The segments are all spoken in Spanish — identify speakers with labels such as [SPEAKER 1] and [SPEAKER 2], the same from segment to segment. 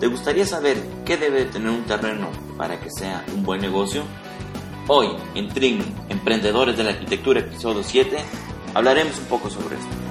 [SPEAKER 1] ¿Te gustaría saber qué debe tener un terreno para que sea un buen negocio? Hoy, en Trim, Emprendedores de la Arquitectura, episodio 7, hablaremos un poco sobre esto.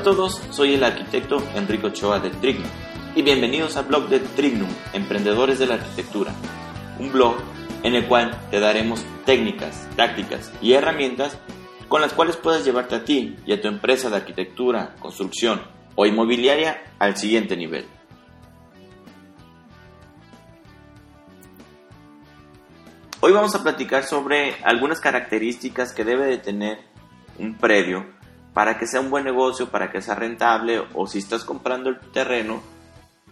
[SPEAKER 1] A todos, soy el arquitecto Enrico Ochoa de Trignum y bienvenidos al blog de Trignum, Emprendedores de la Arquitectura, un blog en el cual te daremos técnicas, tácticas y herramientas con las cuales puedes llevarte a ti y a tu empresa de arquitectura, construcción o inmobiliaria al siguiente nivel. Hoy vamos a platicar sobre algunas características que debe de tener un predio para que sea un buen negocio, para que sea rentable o si estás comprando el terreno,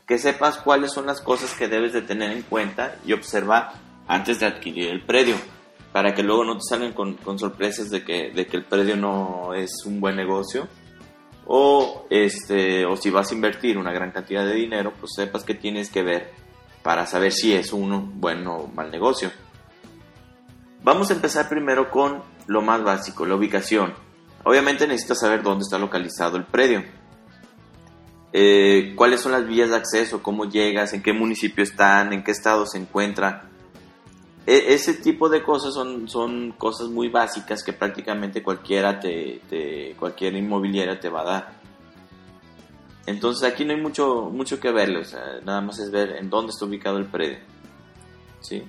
[SPEAKER 1] que sepas cuáles son las cosas que debes de tener en cuenta y observar antes de adquirir el predio, para que luego no te salgan con, sorpresas de que, el predio no es un buen negocio o, este, o si vas a invertir una gran cantidad de dinero, pues sepas que tienes que ver para saber si es un buen o mal negocio. Vamos a empezar primero con lo más básico, la ubicación. Obviamente necesitas saber dónde está localizado el predio. Eh, cuáles son las vías de acceso, cómo llegas, en qué municipio están, en qué estado se encuentra. E, ese tipo de cosas son, son cosas muy básicas que prácticamente cualquiera te, cualquier inmobiliaria te va a dar. Entonces aquí no hay mucho, mucho que ver, nada más es ver en dónde está ubicado el predio. ¿sí?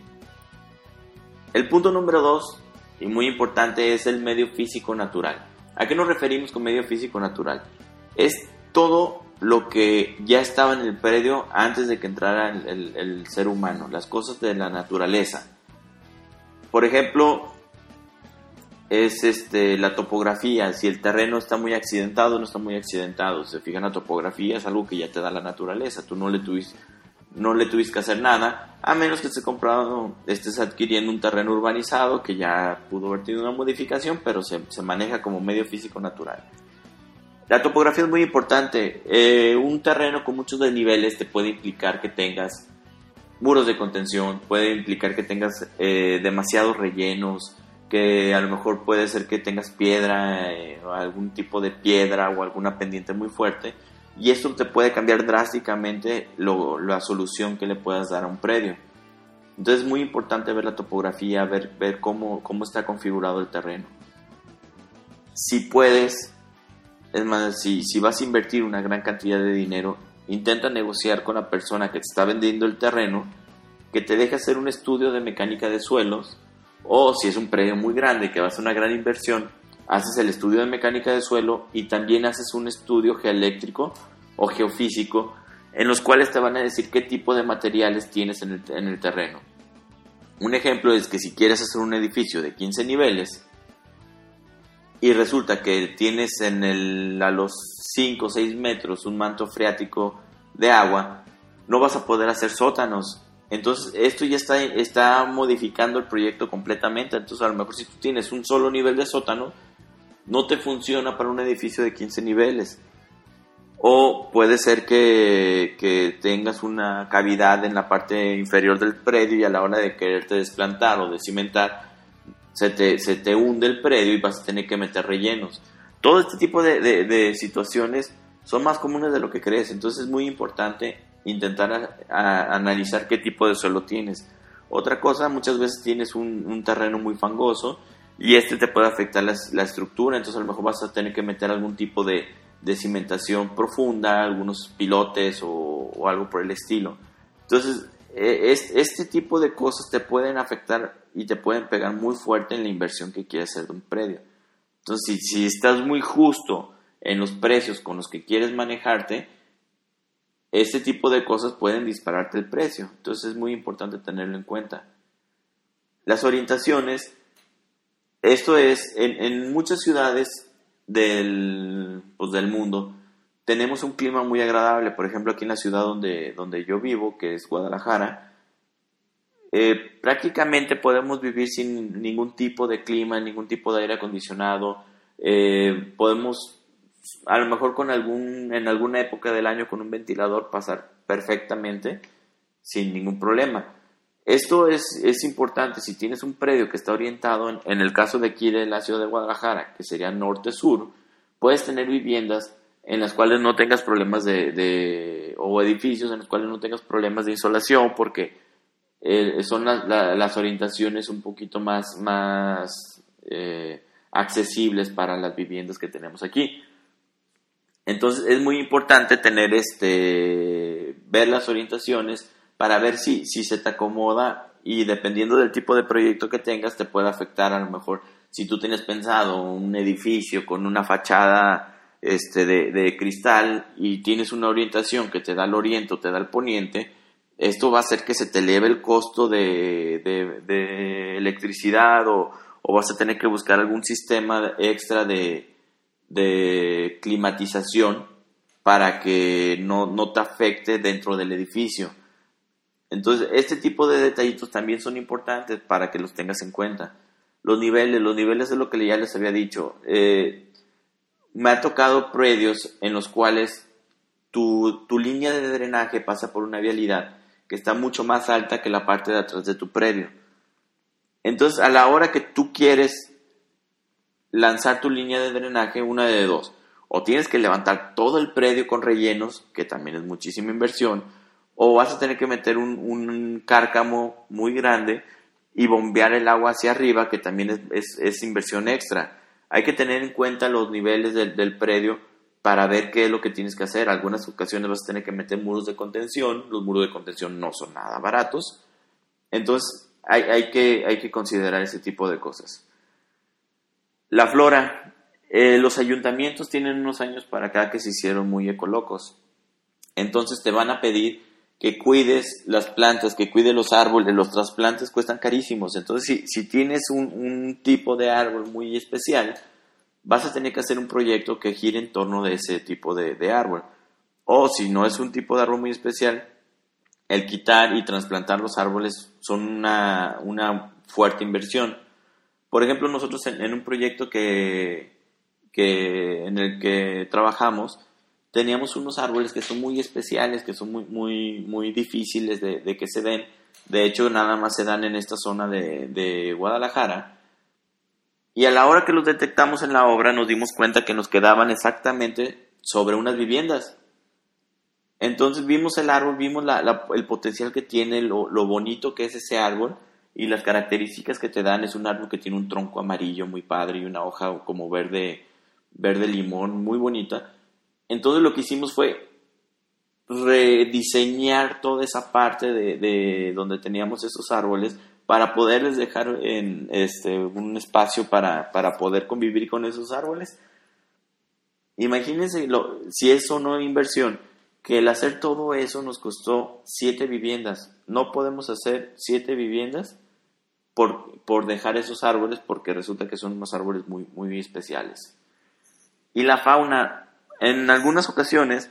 [SPEAKER 1] El punto número dos, y muy importante, es el medio físico natural. ¿A qué nos referimos con medio físico natural? Es todo lo que ya estaba en el predio antes de que entrara el, ser humano, las cosas de la naturaleza. Por ejemplo, es este, la topografía, si el terreno está muy accidentado o no está muy accidentado. Se fijan la topografía, es algo que ya te da la naturaleza, tú no le tuviste, no le tuviste que hacer nada, a menos que estés comprando, estés adquiriendo un terreno urbanizado que ya pudo haber tenido una modificación, pero se, maneja como medio físico natural. La topografía es muy importante. Eh, un terreno con muchos desniveles te puede implicar que tengas muros de contención, puede implicar que tengas eh, demasiados rellenos, que a lo mejor puede ser que tengas piedra, eh, o algún tipo de piedra o alguna pendiente muy fuerte y esto te puede cambiar drásticamente la solución que le puedas dar a un predio. Entonces es muy importante ver la topografía, ver, cómo, está configurado el terreno. Si puedes, es más, si, si vas a invertir una gran cantidad de dinero, intenta negociar con la persona que te está vendiendo el terreno, que te deje hacer un estudio de mecánica de suelos, o si es un predio muy grande que va a ser una gran inversión, haces el estudio de mecánica de suelo y también haces un estudio geoeléctrico o geofísico en los cuales te van a decir qué tipo de materiales tienes en el, terreno. Un ejemplo es que si quieres hacer un edificio de 15 niveles y resulta que tienes en el, a los 5 o 6 metros un manto freático de agua, no vas a poder hacer sótanos. Entonces esto ya está, está modificando el proyecto completamente. Entonces a lo mejor si tú tienes un solo nivel de sótano, no te funciona para un edificio de 15 niveles. O puede ser que, tengas una cavidad en la parte inferior del predio y a la hora de quererte desplantar o de cimentar, se te, se te hunde el predio y vas a tener que meter rellenos. Todo este tipo de, situaciones son más comunes de lo que crees, entonces es muy importante intentar analizar qué tipo de suelo tienes. Otra cosa, muchas veces tienes un terreno muy fangoso y este te puede afectar la, estructura, entonces a lo mejor vas a tener que meter algún tipo de, cimentación profunda, algunos pilotes o, algo por el estilo. Entonces, e, este tipo de cosas te pueden afectar y te pueden pegar muy fuerte en la inversión que quieres hacer de un predio. Entonces, si, si estás muy justo en los precios con los que quieres manejarte, este tipo de cosas pueden dispararte el precio. Entonces es muy importante tenerlo en cuenta. Las orientaciones esto es, en, muchas ciudades del, pues, del mundo tenemos un clima muy agradable. Por ejemplo, aquí en la ciudad donde, donde yo vivo, que es Guadalajara, eh, prácticamente podemos vivir sin ningún tipo de clima, ningún tipo de aire acondicionado. Eh, podemos, a lo mejor con algún, en alguna época del año con un ventilador pasar perfectamente sin ningún problema. Esto es, es importante si tienes un predio que está orientado, en, el caso de aquí de la ciudad de Guadalajara, que sería norte-sur, puedes tener viviendas en las cuales no tengas problemas de, de, o edificios en los cuales no tengas problemas de insolación porque eh, son las orientaciones un poquito más, más eh, accesibles para las viviendas que tenemos aquí. Entonces es muy importante tener este, ver las orientaciones para ver si, si se te acomoda y dependiendo del tipo de proyecto que tengas te puede afectar a lo mejor si tú tienes pensado un edificio con una fachada este, de, de, cristal y tienes una orientación que te da el oriente o te da el poniente, esto va a hacer que se te eleve el costo de, de, electricidad o, o, vas a tener que buscar algún sistema extra de, climatización para que no, no te afecte dentro del edificio. Entonces, este tipo de detallitos también son importantes para que los tengas en cuenta. Los niveles, los niveles de lo que ya les había dicho. Eh, me ha tocado predios en los cuales tu, tu, línea de drenaje pasa por una vialidad que está mucho más alta que la parte de atrás de tu predio. Entonces, a la hora que tú quieres lanzar tu línea de drenaje, una de dos. O tienes que levantar todo el predio con rellenos, que también es muchísima inversión, o vas a tener que meter un, un cárcamo muy grande y bombear el agua hacia arriba, que también es, es, inversión extra. Hay que tener en cuenta los niveles del, del, predio para ver qué es lo que tienes que hacer. Algunas ocasiones vas a tener que meter muros de contención. Los muros de contención no son nada baratos. Entonces hay, hay, que, hay que considerar ese tipo de cosas. La flora. Eh, los ayuntamientos tienen unos años para acá que se hicieron muy ecolocos. Entonces te van a pedir que cuides las plantas, que cuides los árboles, los trasplantes cuestan carísimos. Entonces, si, si tienes un, un, tipo de árbol muy especial, vas a tener que hacer un proyecto que gire en torno de ese tipo de, de árbol. O si no es un tipo de árbol muy especial, el quitar y trasplantar los árboles son una, una fuerte inversión. Por ejemplo, nosotros en, en un proyecto que, que, en el que trabajamos, teníamos unos árboles que son muy especiales, que son muy, muy, muy difíciles de, de que se den. De hecho, nada más se dan en esta zona de, de, Guadalajara. Y a la hora que los detectamos en la obra nos dimos cuenta que nos quedaban exactamente sobre unas viviendas. Entonces vimos el árbol, vimos la, el potencial que tiene, lo, lo, bonito que es ese árbol y las características que te dan. Es un árbol que tiene un tronco amarillo muy padre y una hoja como verde, verde limón muy bonita. Entonces lo que hicimos fue rediseñar toda esa parte de, de donde teníamos esos árboles para poderles dejar en este, un espacio para, para poder convivir con esos árboles. Imagínense lo, si eso no es inversión, que el hacer todo eso nos costó siete viviendas. No podemos hacer siete viviendas por, por dejar esos árboles porque resulta que son unos árboles muy, muy especiales. Y la fauna, en algunas ocasiones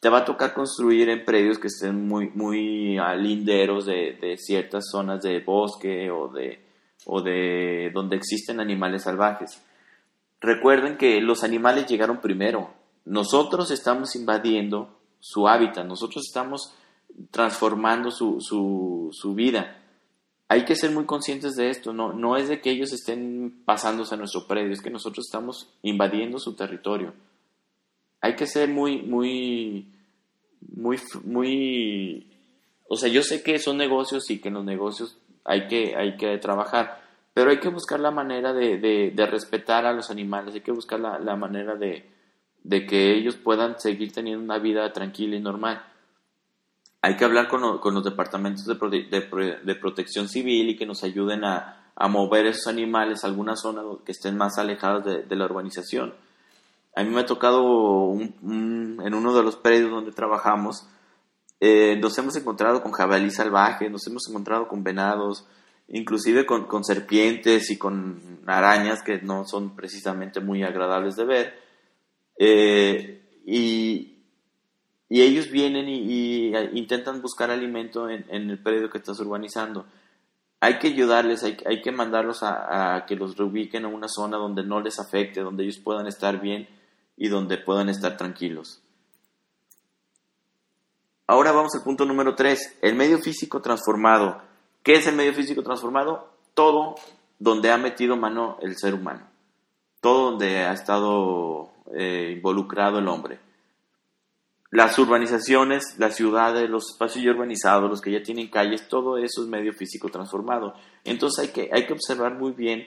[SPEAKER 1] te va a tocar construir en predios que estén muy, muy linderos de, de ciertas zonas de bosque o de, o de donde existen animales salvajes. Recuerden que los animales llegaron primero. Nosotros estamos invadiendo su hábitat, nosotros estamos transformando su, su, su vida. Hay que ser muy conscientes de esto, no, no es de que ellos estén pasándose a nuestro predio, es que nosotros estamos invadiendo su territorio hay que ser muy, muy, muy, muy, o sea, yo sé que son negocios y que en los negocios hay que, hay que trabajar, pero hay que buscar la manera de, de, respetar a los animales, hay que buscar la, la manera de, de, que ellos puedan seguir teniendo una vida tranquila y normal. Hay que hablar con, con los departamentos de, de, de, protección civil y que nos ayuden a, a mover esos animales a alguna zona que estén más alejadas de la urbanización a mí me ha tocado en uno de los predios donde trabajamos, eh, nos hemos encontrado con jabalí salvaje, nos hemos encontrado con venados, inclusive con, con, serpientes y con arañas que no son precisamente muy agradables de ver. Eh, y, y, ellos vienen y, y, intentan buscar alimento en, en, el predio que estás urbanizando. hay que ayudarles, hay, hay que mandarlos a, a, que los reubiquen en una zona donde no les afecte, donde ellos puedan estar bien y donde puedan estar tranquilos. Ahora vamos al punto número 3, el medio físico transformado. ¿Qué es el medio físico transformado? Todo donde ha metido mano el ser humano, todo donde ha estado eh, involucrado el hombre. Las urbanizaciones, las ciudades, los espacios ya urbanizados, los que ya tienen calles, todo eso es medio físico transformado. Entonces hay que, hay que observar muy bien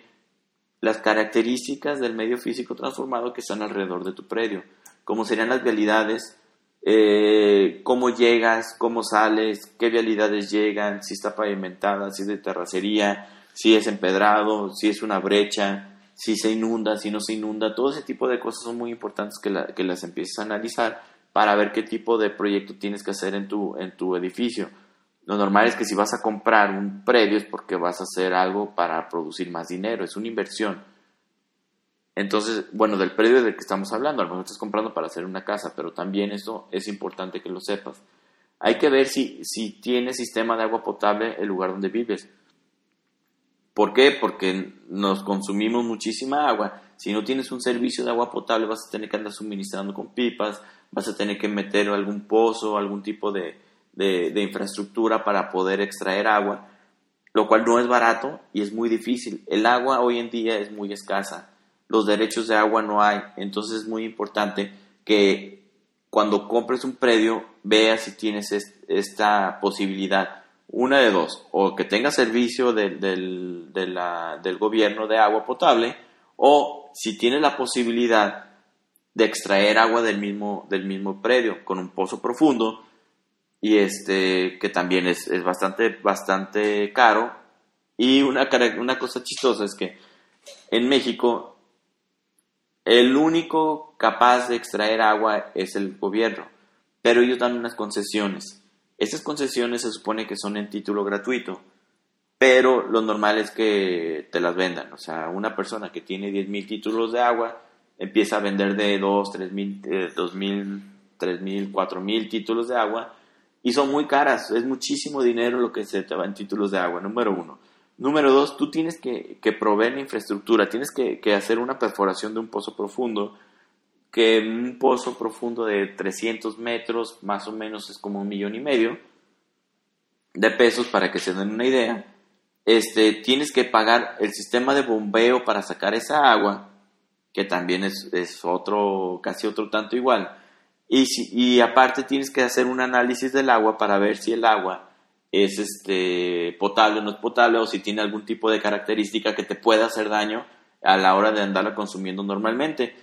[SPEAKER 1] las características del medio físico transformado que están alrededor de tu predio, como serían las vialidades, eh, cómo llegas, cómo sales, qué vialidades llegan, si está pavimentada, si es de terracería, si es empedrado, si es una brecha, si se inunda, si no se inunda, todo ese tipo de cosas son muy importantes que, que las empieces a analizar para ver qué tipo de proyecto tienes que hacer en tu, en tu edificio. Lo normal es que si vas a comprar un predio es porque vas a hacer algo para producir más dinero, es una inversión. Entonces, bueno, del predio del que estamos hablando, a lo mejor estás comprando para hacer una casa, pero también eso es importante que lo sepas. Hay que ver si, si tiene sistema de agua potable el lugar donde vives. ¿Por qué? Porque nos consumimos muchísima agua. Si no tienes un servicio de agua potable, vas a tener que andar suministrando con pipas, vas a tener que meter algún pozo, algún tipo de, de, infraestructura para poder extraer agua, lo cual no es barato y es muy difícil. El agua hoy en día es muy escasa, los derechos de agua no hay, entonces es muy importante que cuando compres un predio veas si tienes esta posibilidad. Una de dos, o que tenga servicio del, del gobierno de agua potable, o si tienes la posibilidad de extraer agua del mismo, del mismo predio con un pozo profundo, y este que también es, es bastante, bastante caro. Y una, una cosa chistosa es que en México el único capaz de extraer agua es el gobierno, pero ellos dan unas concesiones. Esas concesiones se supone que son en título gratuito, pero lo normal es que te las vendan. O sea, una persona que tiene 10.000 títulos de agua empieza a vender de 2, 3.000, eh, 2.000, 3.000, 4.000 títulos de agua y son muy caras, es muchísimo dinero lo que se te va en títulos de agua, número uno. Número dos, tú tienes que, proveer la infraestructura, tienes que, hacer una perforación de un pozo profundo, que un pozo profundo de 300 metros más o menos es como un millón y medio de pesos para que se den una idea. Este, tienes que pagar el sistema de bombeo para sacar esa agua, que también es, es otro, casi otro tanto igual y, y aparte tienes que hacer un análisis del agua para ver si el agua es este, potable o no es potable o si tiene algún tipo de característica que te pueda hacer daño a la hora de andarla consumiendo normalmente.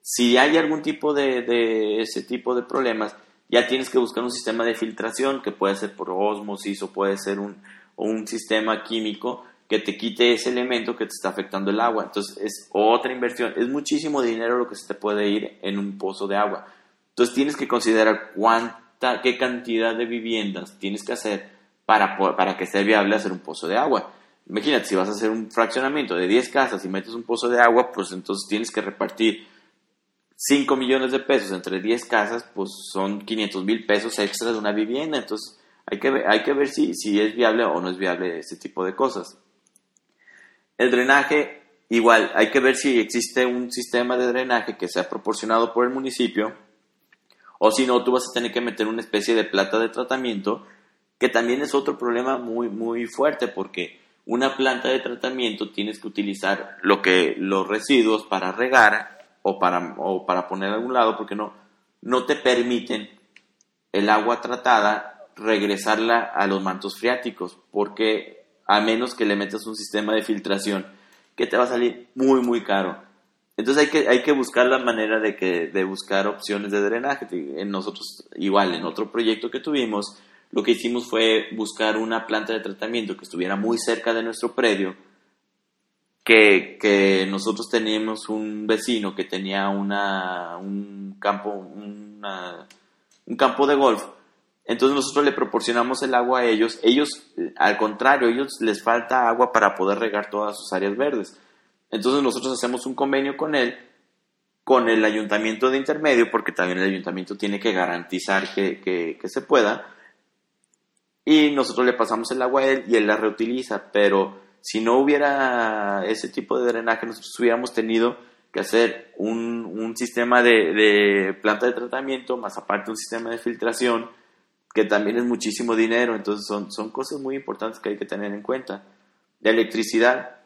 [SPEAKER 1] Si hay algún tipo de, de ese tipo de problemas, ya tienes que buscar un sistema de filtración que puede ser por osmosis o puede ser un, un sistema químico que te quite ese elemento que te está afectando el agua. Entonces es otra inversión. Es muchísimo dinero lo que se te puede ir en un pozo de agua. Entonces tienes que considerar cuánta, qué cantidad de viviendas tienes que hacer para, para que sea viable hacer un pozo de agua. Imagínate, si vas a hacer un fraccionamiento de 10 casas y metes un pozo de agua, pues entonces tienes que repartir 5 millones de pesos entre 10 casas, pues son 500 mil pesos extra de una vivienda. Entonces hay que ver, hay que ver si, si es viable o no es viable ese tipo de cosas. El drenaje, igual, hay que ver si existe un sistema de drenaje que sea proporcionado por el municipio o si no, tú vas a tener que meter una especie de planta de tratamiento, que también es otro problema muy, muy fuerte, porque una planta de tratamiento tienes que utilizar lo que, los residuos para regar o para, o para poner a algún lado, porque no, no te permiten el agua tratada regresarla a los mantos freáticos, porque a menos que le metas un sistema de filtración que te va a salir muy, muy caro. Entonces hay que, hay que buscar la manera de, que, de buscar opciones de drenaje. En nosotros, igual, en otro proyecto que tuvimos, lo que hicimos fue buscar una planta de tratamiento que estuviera muy cerca de nuestro predio, que, que nosotros teníamos un vecino que tenía una, un, campo, una, un campo de golf. Entonces nosotros le proporcionamos el agua a ellos. Ellos, al contrario, ellos les falta agua para poder regar todas sus áreas verdes. Entonces nosotros hacemos un convenio con él, con el ayuntamiento de intermedio, porque también el ayuntamiento tiene que garantizar que, se pueda. y nosotros le pasamos el agua a él y él la reutiliza, pero si no hubiera ese tipo de drenaje, nosotros hubiéramos tenido que hacer un, un sistema de, de, planta de tratamiento, más aparte un sistema de filtración, que también es muchísimo dinero, entonces son, son cosas muy importantes que hay que tener en cuenta. De electricidad,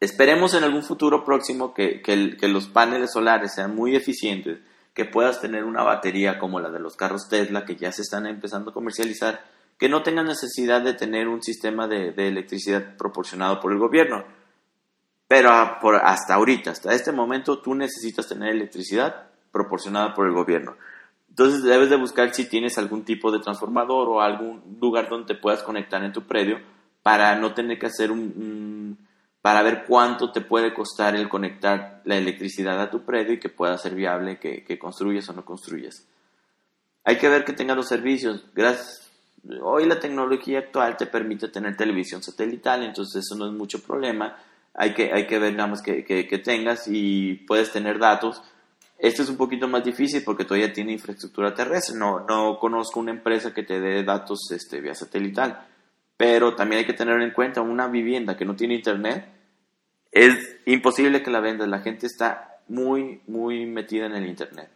[SPEAKER 1] esperemos en algún futuro próximo que, los paneles solares sean muy eficientes, que puedas tener una batería como la de los carros Tesla que ya se están empezando a comercializar, que no tengan necesidad de tener un sistema de, electricidad proporcionado por el gobierno. Pero por, hasta ahorita, hasta este momento, tú necesitas tener electricidad proporcionada por el gobierno. Entonces debes de buscar si tienes algún tipo de transformador o algún lugar donde te puedas conectar en tu predio para no tener que hacer un, para ver cuánto te puede costar el conectar la electricidad a tu predio y que pueda ser viable que, que construyas o no construyas. Hay que ver que tenga los servicios. Gracias, hoy la tecnología actual te permite tener televisión satelital, entonces eso no es mucho problema. Hay que, hay que ver nada más que, que, tengas y puedes tener datos. Esto es un poquito más difícil porque todavía tiene infraestructura terrestre. No, no conozco una empresa que te dé datos este, vía satelital. Pero también hay que tener en cuenta una vivienda que no tiene internet. Es imposible que la vendas. La gente está muy, muy metida en el internet.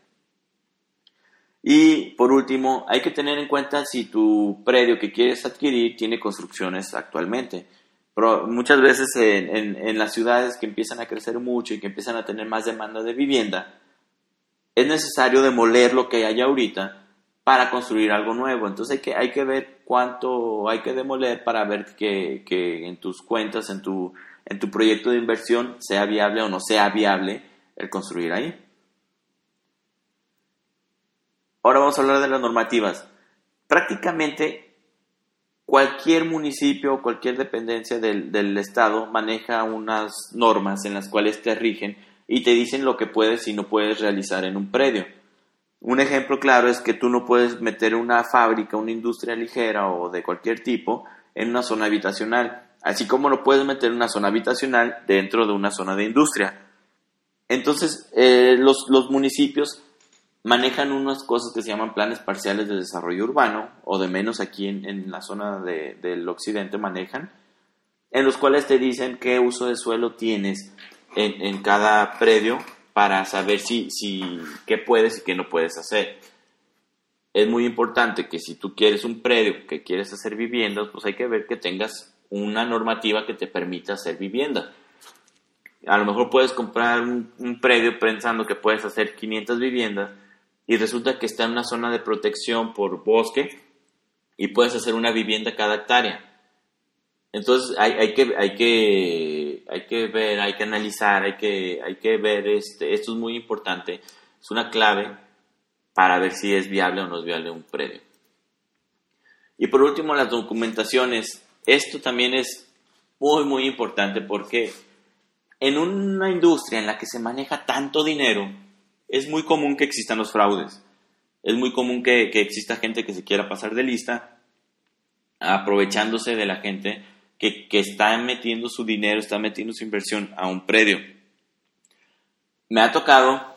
[SPEAKER 1] Y por último, hay que tener en cuenta si tu predio que quieres adquirir tiene construcciones actualmente. Pero muchas veces en, en, las ciudades que empiezan a crecer mucho y que empiezan a tener más demanda de vivienda, es necesario demoler lo que hay ahorita para construir algo nuevo. Entonces hay que, hay que ver cuánto hay que demoler para ver que, que en tus cuentas, en tu, en tu proyecto de inversión, sea viable o no sea viable el construir ahí. Ahora vamos a hablar de las normativas. Prácticamente cualquier municipio o cualquier dependencia del, Estado maneja unas normas en las cuales te rigen y te dicen lo que puedes y no puedes realizar en un predio. Un ejemplo claro es que tú no puedes meter una fábrica, una industria ligera o de cualquier tipo en una zona habitacional, así como no puedes meter una zona habitacional dentro de una zona de industria. Entonces, eh, los, los municipios manejan unas cosas que se llaman planes parciales de desarrollo urbano, o de menos aquí en, la zona del occidente manejan, en los cuales te dicen qué uso de suelo tienes en, cada predio para saber si, si qué puedes y qué no puedes hacer. Es muy importante que si tú quieres un predio que quieres hacer viviendas, pues hay que ver que tengas una normativa que te permita hacer vivienda. A lo mejor puedes comprar un, un predio pensando que puedes hacer 500 viviendas, y resulta que está en una zona de protección por bosque y puedes hacer una vivienda cada hectárea. Entonces hay, hay, que, hay, que, hay que ver, hay que analizar, hay que, hay que ver, este, esto es muy importante, es una clave para ver si es viable o no es viable un predio. Y por último, las documentaciones. Esto también es muy, muy importante porque en una industria en la que se maneja tanto dinero, es muy común que existan los fraudes. Es muy común que, exista gente que se quiera pasar de lista, aprovechándose de la gente que, está metiendo su dinero, está metiendo su inversión a un predio. Me ha tocado,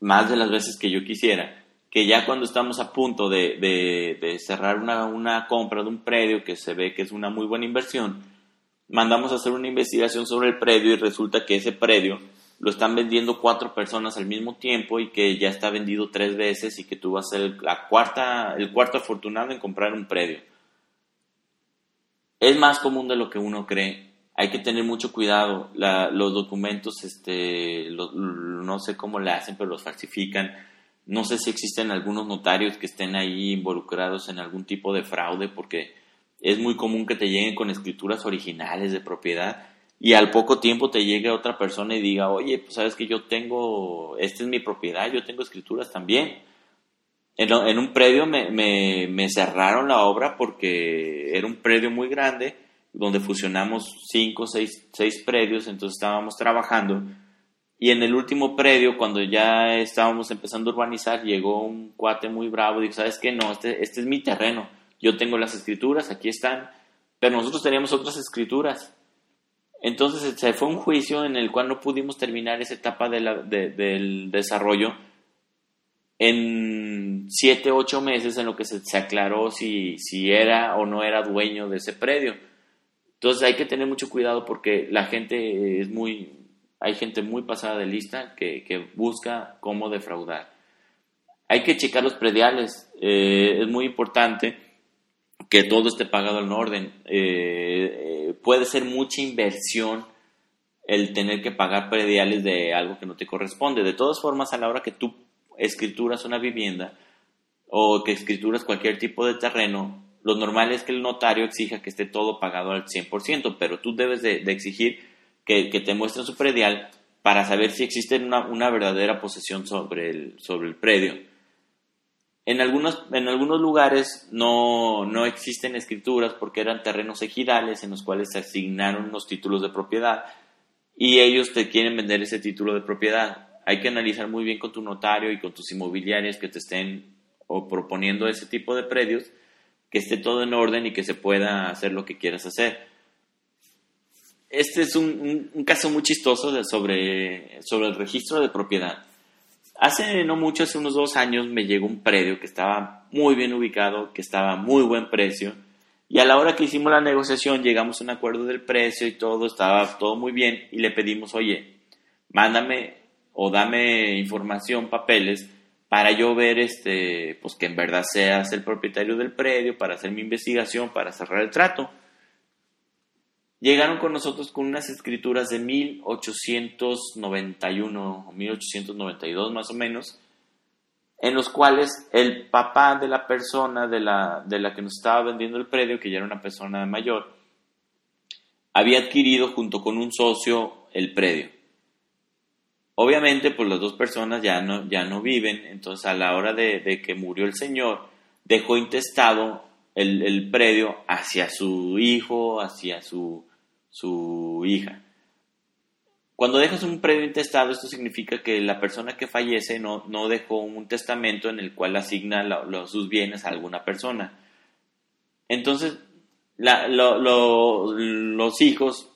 [SPEAKER 1] más de las veces que yo quisiera, que ya cuando estamos a punto de, cerrar una, una, compra de un predio que se ve que es una muy buena inversión, mandamos a hacer una investigación sobre el predio y resulta que ese predio lo están vendiendo cuatro personas al mismo tiempo y que ya está vendido tres veces y que tú vas a ser la cuarta, el cuarto afortunado en comprar un predio. Es más común de lo que uno cree. Hay que tener mucho cuidado. los documentos, este, no sé cómo le hacen, pero los falsifican. No sé si existen algunos notarios que estén ahí involucrados en algún tipo de fraude, porque es muy común que te lleguen con escrituras originales de propiedad y al poco tiempo te llegue otra persona y diga, oye, pues sabes que yo tengo, esta es mi propiedad, yo tengo escrituras también. En, un predio me, me, cerraron la obra porque era un predio muy grande donde fusionamos cinco, seis, seis predios, entonces estábamos trabajando. Y en el último predio, cuando ya estábamos empezando a urbanizar, llegó un cuate muy bravo y dijo, ¿sabes qué? No, este, este es mi terreno. Yo tengo las escrituras, aquí están. Pero nosotros teníamos otras escrituras. Entonces se fue un juicio en el cual no pudimos terminar esa etapa del desarrollo en siete, ocho meses en lo que se, se, aclaró si, si era o no era dueño de ese predio. Entonces hay que tener mucho cuidado porque la gente es muy, hay gente muy pasada de lista que, busca cómo defraudar. Hay que checar los prediales, eh, es muy importante que todo esté pagado en orden. Eh, eh, puede ser mucha inversión el tener que pagar prediales de algo que no te corresponde. De todas formas, a la hora que tú escrituras una vivienda o que escrituras cualquier tipo de terreno, lo normal es que el notario exija que esté todo pagado al 100%, pero tú debes de, exigir que, te muestren su predial para saber si existe una, una verdadera posesión sobre el, sobre el predio. En algunos, en algunos lugares no, no existen escrituras porque eran terrenos ejidales en los cuales se asignaron unos títulos de propiedad y ellos te quieren vender ese título de propiedad. Hay que analizar muy bien con tu notario y con tus inmobiliarias que te estén o proponiendo ese tipo de predios, que esté todo en orden y que se pueda hacer lo que quieras hacer. Este es un, caso muy chistoso sobre, sobre el registro de propiedad. Hace no mucho, hace unos dos años, me llegó un predio que estaba muy bien ubicado, que estaba a muy buen precio y a la hora que hicimos la negociación llegamos a un acuerdo del precio y todo, estaba todo muy bien y le pedimos, oye, mándame o dame información, papeles, para yo ver este, pues que en verdad seas el propietario del predio, para hacer mi investigación, para cerrar el trato. Llegaron con nosotros con unas escrituras de 1891 o 1892 más o menos, en los cuales el papá de la persona de la, de la que nos estaba vendiendo el predio, que ya era una persona mayor, había adquirido junto con un socio el predio. Obviamente, pues las dos personas ya no, ya no viven, entonces a la hora de, que murió el señor, dejó intestado el, el, predio hacia su hijo, hacia su, su hija. Cuando dejas un predio intestado, esto significa que la persona que fallece no, no dejó un testamento en el cual asigna sus bienes a alguna persona. Entonces, los hijos,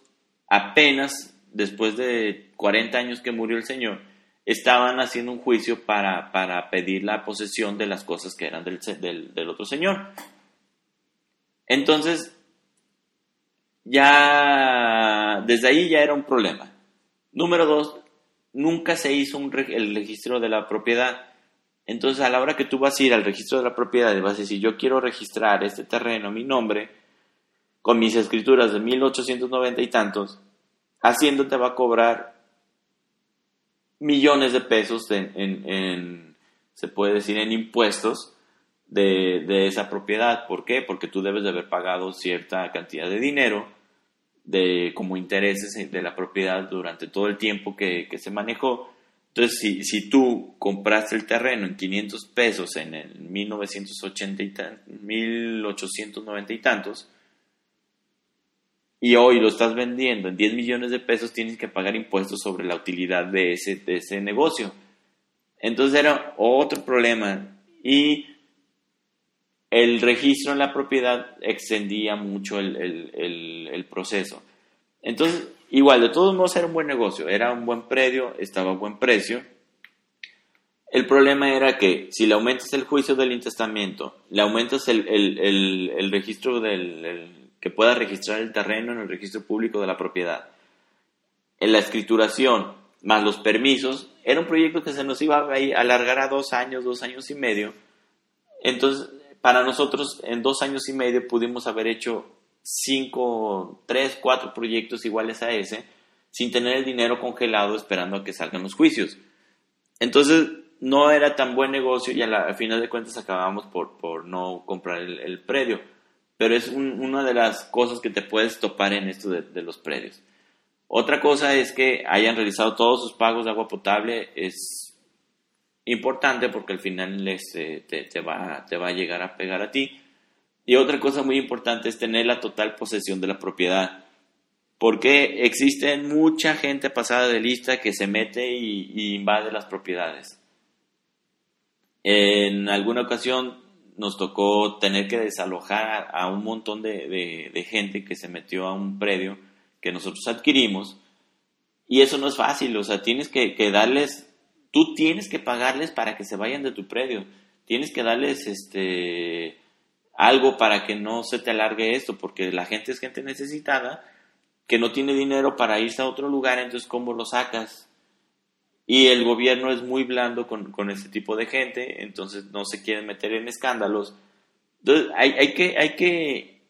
[SPEAKER 1] apenas después de 40 años que murió el Señor, estaban haciendo un juicio para, para pedir la posesión de las cosas que eran del, del, del otro Señor. Entonces, ya desde ahí ya era un problema. Número dos, nunca se hizo el registro de la propiedad. Entonces, a la hora que tú vas a ir al registro de la propiedad y vas a decir, yo quiero registrar este terreno mi nombre, con mis escrituras de 1890 y tantos, Hacienda te va a cobrar millones de pesos en, se puede decir, en impuestos de, de, esa propiedad. ¿Por qué? Porque tú debes de haber pagado cierta cantidad de dinero de como intereses de la propiedad durante todo el tiempo que, se manejó. Entonces, si, si, tú compraste el terreno en 500 pesos en el 1980 y 1890 y tantos, y hoy lo estás vendiendo en 10 millones de pesos, tienes que pagar impuestos sobre la utilidad de ese, de ese negocio. Entonces era otro problema. Y el registro en la propiedad extendía mucho el, proceso. Entonces, igual, de todos modos era un buen negocio, era un buen predio, estaba a buen precio. El problema era que si le aumentas el juicio del intestamiento, le aumentas el, registro del que pueda registrar el terreno en el registro público de la propiedad, en la escrituración más los permisos, era un proyecto que se nos iba a alargar a dos años, dos años y medio. Entonces, para nosotros en dos años y medio pudimos haber hecho cinco, tres, cuatro proyectos iguales a ese, sin tener el dinero congelado esperando a que salgan los juicios. Entonces, no era tan buen negocio y a la, final de cuentas acabamos por, por no comprar el, predio. Pero es una de las cosas que te puedes topar en esto de, los predios. Otra cosa es que hayan realizado todos sus pagos de agua potable. Es importante porque al final este, te, va, te va a llegar a pegar a ti. Y otra cosa muy importante es tener la total posesión de la propiedad. Porque existe mucha gente pasada de lista que se mete y, invade las propiedades. En alguna ocasión nos tocó tener que desalojar a un montón de, de gente que se metió a un predio que nosotros adquirimos. Y eso no es fácil, o sea, tienes que, que darles tú tienes que pagarles para que se vayan de tu predio. tienes que darles este algo para que no se te alargue esto, porque la gente es gente necesitada que no tiene dinero para irse a otro lugar, entonces ¿cómo lo sacas? Y el gobierno es muy blando con, con este tipo de gente, entonces no se quieren meter en escándalos. Entonces hay, hay, que, hay que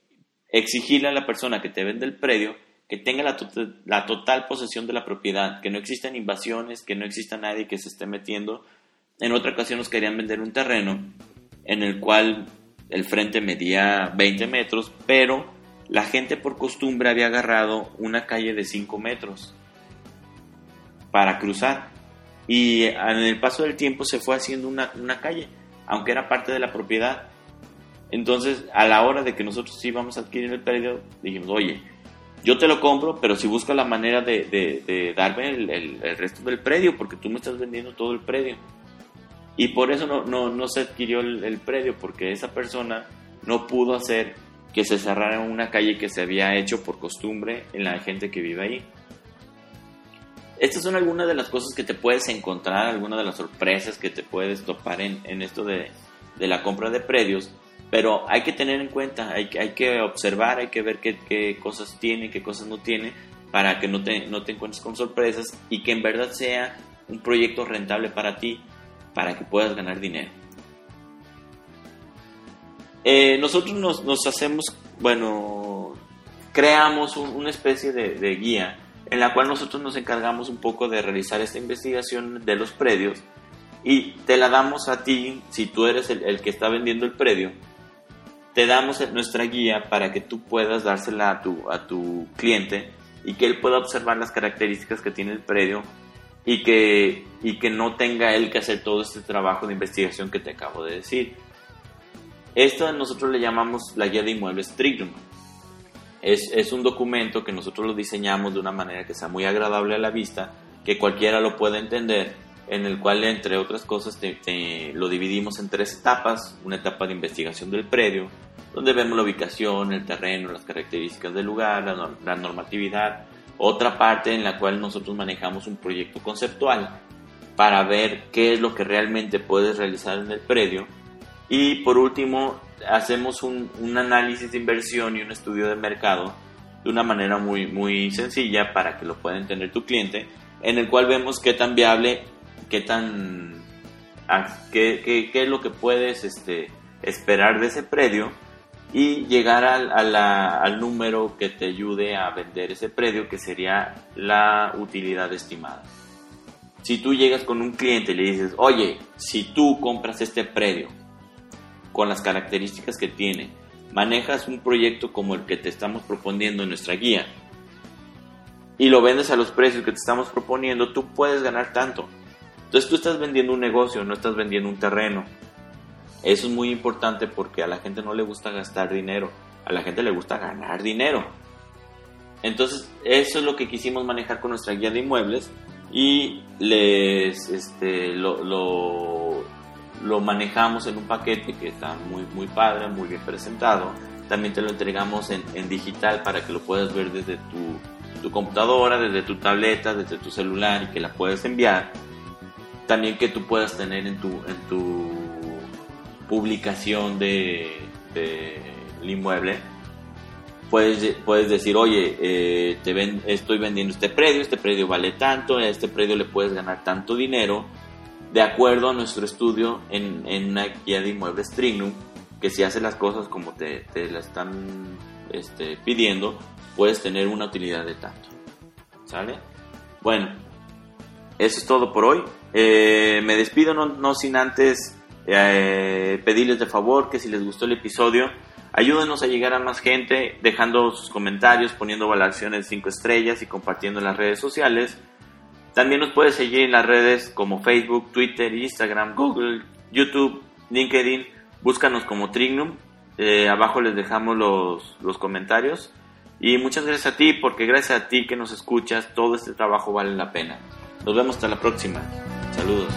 [SPEAKER 1] exigirle a la persona que te vende el predio que tenga la, total posesión de la propiedad, que no existan invasiones, que no exista nadie que se esté metiendo. En otra ocasión nos querían vender un terreno en el cual el frente medía 20 metros, pero la gente por costumbre había agarrado una calle de 5 metros para cruzar. Y en el paso del tiempo se fue haciendo una, una calle, aunque era parte de la propiedad. Entonces, a la hora de que nosotros íbamos a adquirir el predio, dijimos, oye, yo te lo compro, pero si buscas la manera de, darme el, resto del predio, porque tú me estás vendiendo todo el predio. Y por eso no, se adquirió el, el, predio, porque esa persona no pudo hacer que se cerrara una calle que se había hecho por costumbre en la gente que vive ahí. Estas son algunas de las cosas que te puedes encontrar, algunas de las sorpresas que te puedes topar en, esto de la compra de predios pero hay que tener en cuenta, hay, hay que observar, hay que ver qué, qué, cosas tiene, qué cosas no tiene, para que no te, no te encuentres con sorpresas y que en verdad sea un proyecto rentable para ti, para que puedas ganar dinero. Eh, nosotros nos, nos, hacemos, bueno, creamos una especie de, de, guía en la cual nosotros nos encargamos un poco de realizar esta investigación de los predios y te la damos a ti si tú eres el, el que está vendiendo el predio te damos nuestra guía para que tú puedas dársela a tu, a tu cliente y que él pueda observar las características que tiene el predio y que, y que no tenga él que hacer todo este trabajo de investigación que te acabo de decir. Esto nosotros le llamamos la guía de inmuebles Trignum. Es, es un documento que nosotros lo diseñamos de una manera que sea muy agradable a la vista, que cualquiera lo pueda entender en el cual, entre otras cosas, lo dividimos en tres etapas. Una etapa de investigación del predio, donde vemos la ubicación, el terreno, las características del lugar, la, normatividad. Otra parte en la cual nosotros manejamos un proyecto conceptual para ver qué es lo que realmente puedes realizar en el predio. Y por último, hacemos un, un análisis de inversión y un estudio de mercado de una manera muy, muy sencilla para que lo pueda entender tu cliente, en el cual vemos qué tan viable qué tan qué, qué, es lo que puedes este, esperar de ese predio y llegar al, al número que te ayude a vender ese predio, que sería la utilidad estimada. Si tú llegas con un cliente y le dices, oye, si tú compras este predio con las características que tiene, manejas un proyecto como el que te estamos proponiendo en nuestra guía y lo vendes a los precios que te estamos proponiendo, tú puedes ganar tanto. Entonces tú estás vendiendo un negocio, no estás vendiendo un terreno. Eso es muy importante porque a la gente no le gusta gastar dinero, a la gente le gusta ganar dinero. Entonces eso es lo que quisimos manejar con nuestra guía de inmuebles y les este, lo, lo, manejamos en un paquete que está muy, muy padre, muy bien presentado. También te lo entregamos en, en digital para que lo puedas ver desde tu, tu computadora, desde tu tableta, desde tu celular y que la puedes enviar también que tú puedas tener en tu, en tu publicación de, inmueble, puedes, puedes decir, oye, eh, te ven, estoy vendiendo este predio, este predio vale tanto, a este predio le puedes ganar tanto dinero, de acuerdo a nuestro estudio en, en una guía de inmuebles Trignum, que si haces las cosas como te, te la están este, pidiendo, puedes tener una utilidad de tanto. ¿Sale? Bueno, eso es todo por hoy. Eh, me despido no, sin antes eh, pedirles de favor que si les gustó el episodio, ayúdenos a llegar a más gente dejando sus comentarios, poniendo valoraciones 5 estrellas y compartiendo en las redes sociales. También nos puedes seguir en las redes como Facebook, Twitter, Instagram, Google, YouTube, LinkedIn. Búscanos como Trignum. Eh, abajo les dejamos los, los comentarios. Y muchas gracias a ti, porque gracias a ti que nos escuchas, todo este trabajo vale la pena. Nos vemos hasta la próxima. Saludos.